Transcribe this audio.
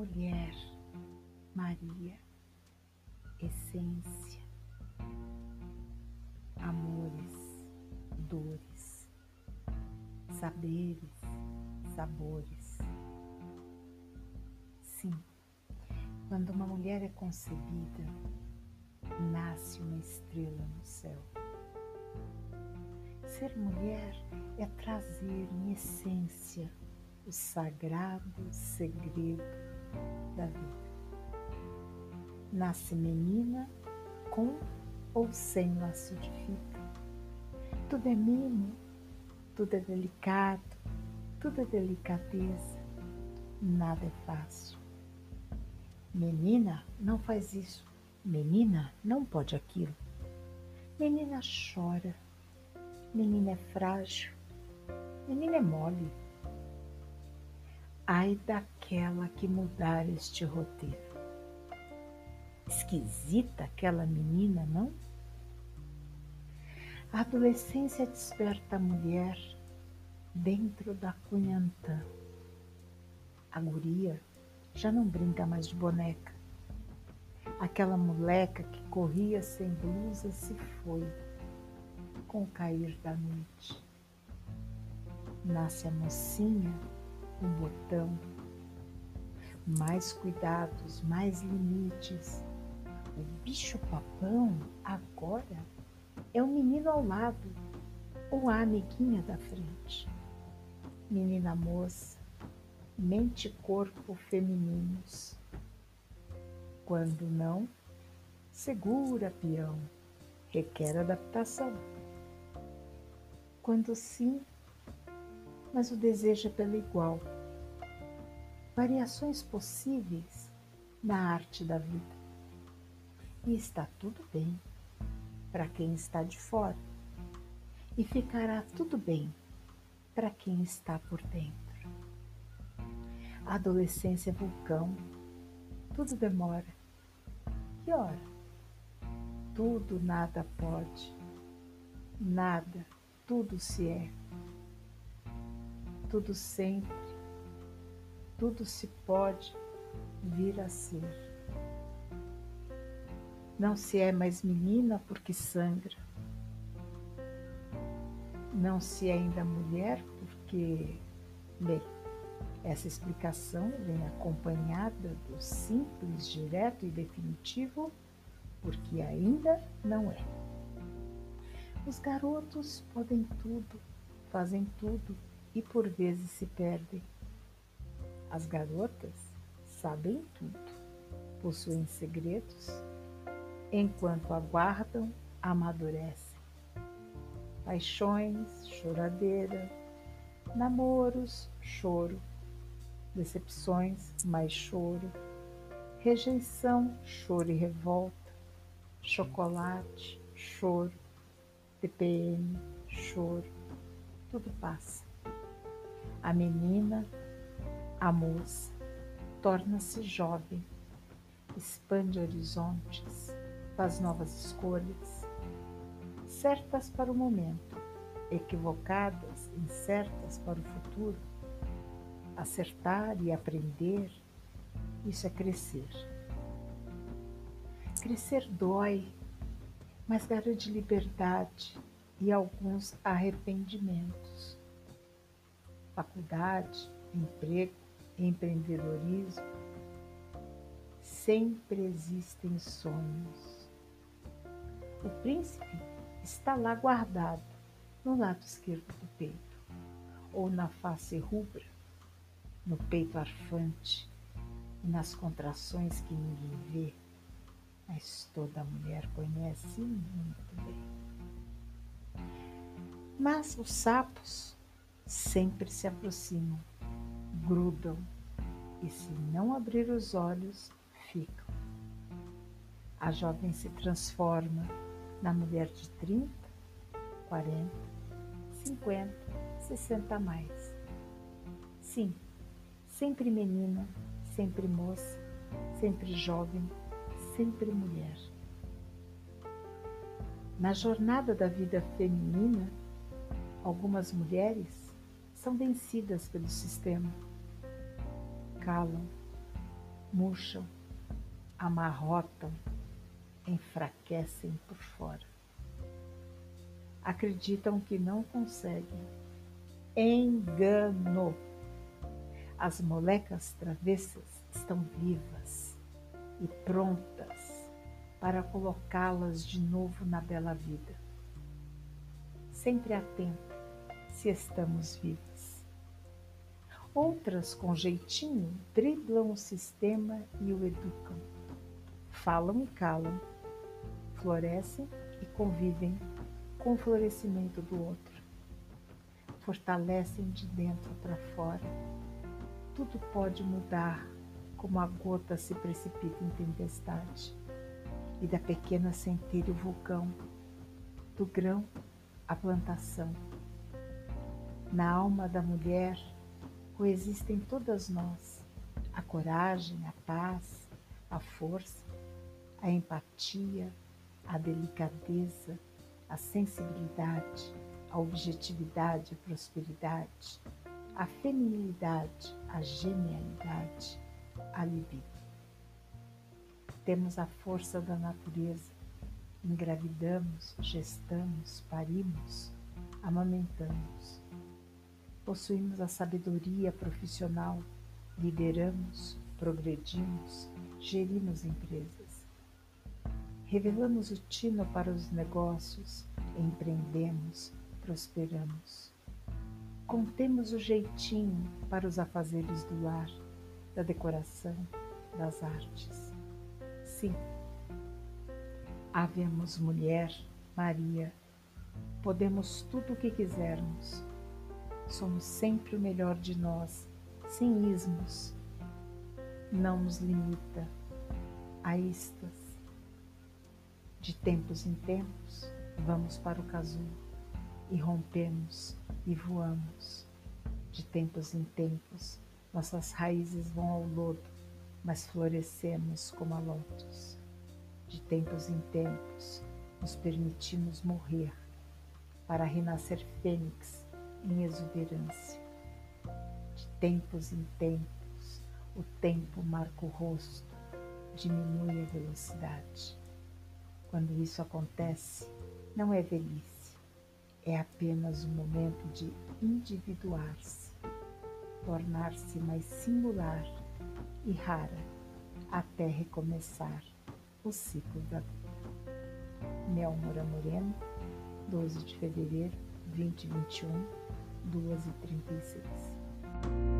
mulher, Maria, essência, amores, dores, saberes, sabores. Sim, quando uma mulher é concebida, nasce uma estrela no céu. Ser mulher é trazer em essência o sagrado segredo da vida. Nasce menina com ou sem laço de fita. Tudo é mimo, tudo é delicado, tudo é delicadeza, nada é fácil. Menina não faz isso, menina não pode aquilo. Menina chora, menina é frágil, menina é mole. Ai daquela que mudar este roteiro. Esquisita aquela menina, não? A adolescência desperta a mulher dentro da cunhantã. A guria já não brinca mais de boneca. Aquela moleca que corria sem blusa se foi com o cair da noite. Nasce a mocinha com botão, mais cuidados, mais limites. O bicho-papão agora é o menino ao lado ou a amiguinha da frente. Menina moça, mente e corpo femininos. Quando não, segura peão, requer adaptação. Quando sim, mas o desejo é pelo igual. Variações possíveis na arte da vida. E está tudo bem para quem está de fora, e ficará tudo bem para quem está por dentro. A adolescência é vulcão, tudo demora. Que hora? Tudo nada pode, nada, tudo se é, tudo sempre, tudo se pode vir a ser. Não se é mais menina porque sangra, não se é ainda mulher porque, bem, essa explicação vem acompanhada do simples, direto e definitivo, porque ainda não é. Os garotos podem tudo, fazem tudo e por vezes se perdem. As garotas sabem tudo, possuem segredos, enquanto aguardam, amadurecem. Paixões, choradeira, namoros, choro decepções, mais choro, rejeição, choro e revolta, chocolate, choro, TPM, choro, tudo passa. A menina, a moça, torna-se jovem, expande horizontes, faz novas escolhas, certas para o momento, equivocadas, incertas para o futuro acertar e aprender, isso é crescer. Crescer dói, mas garante liberdade e alguns arrependimentos. Faculdade, emprego, empreendedorismo, sempre existem sonhos. O príncipe está lá guardado no lado esquerdo do peito ou na face rubra no peito arfante e nas contrações que ninguém vê, mas toda mulher conhece muito bem. Mas os sapos sempre se aproximam, grudam e, se não abrir os olhos, ficam. A jovem se transforma na mulher de 30, 40, 50, 60 a mais. Sim, sempre menina, sempre moça, sempre jovem, sempre mulher. Na jornada da vida feminina, algumas mulheres são vencidas pelo sistema, calam, murcham, amarrotam, enfraquecem por fora. Acreditam que não conseguem. Engano! As molecas travessas estão vivas e prontas para colocá-las de novo na bela vida. Sempre atento se estamos vivas. Outras, com jeitinho, driblam o sistema e o educam. Falam e calam, florescem e convivem com o florescimento do outro. Fortalecem de dentro para fora. Tudo pode mudar como a gota se precipita em tempestade. E da pequena centelha o vulcão, do grão a plantação. Na alma da mulher coexistem todas nós: a coragem, a paz, a força, a empatia, a delicadeza, a sensibilidade, a objetividade, a prosperidade, a feminilidade, a genialidade, a libido. Temos a força da natureza, engravidamos, gestamos, parimos, amamentamos. Possuímos a sabedoria profissional, lideramos, progredimos, gerimos empresas Revelamos o tino para os negócios, empreendemos, prosperamos. Contemos o jeitinho para os afazeres do lar, da decoração, das artes. Sim, havemos mulher, Maria, podemos tudo o que quisermos. Somos sempre o melhor de nós, sem ismos. Não nos limita a estas de tempos em tempos, vamos para o casulo e rompemos e voamos. De tempos em tempos, nossas raízes vão ao lodo, mas florescemos como a lótus. De tempos em tempos, nos permitimos morrer para renascer fênix em exuberância. De tempos em tempos, o tempo marca o rosto, diminui a velocidade. Quando isso acontece, não é velhice, é apenas um momento de individuar-se, tornar-se mais singular e rara até recomeçar o ciclo da vida. Mel Moura Moreno, 12 de fevereiro 2021, 2 e 36.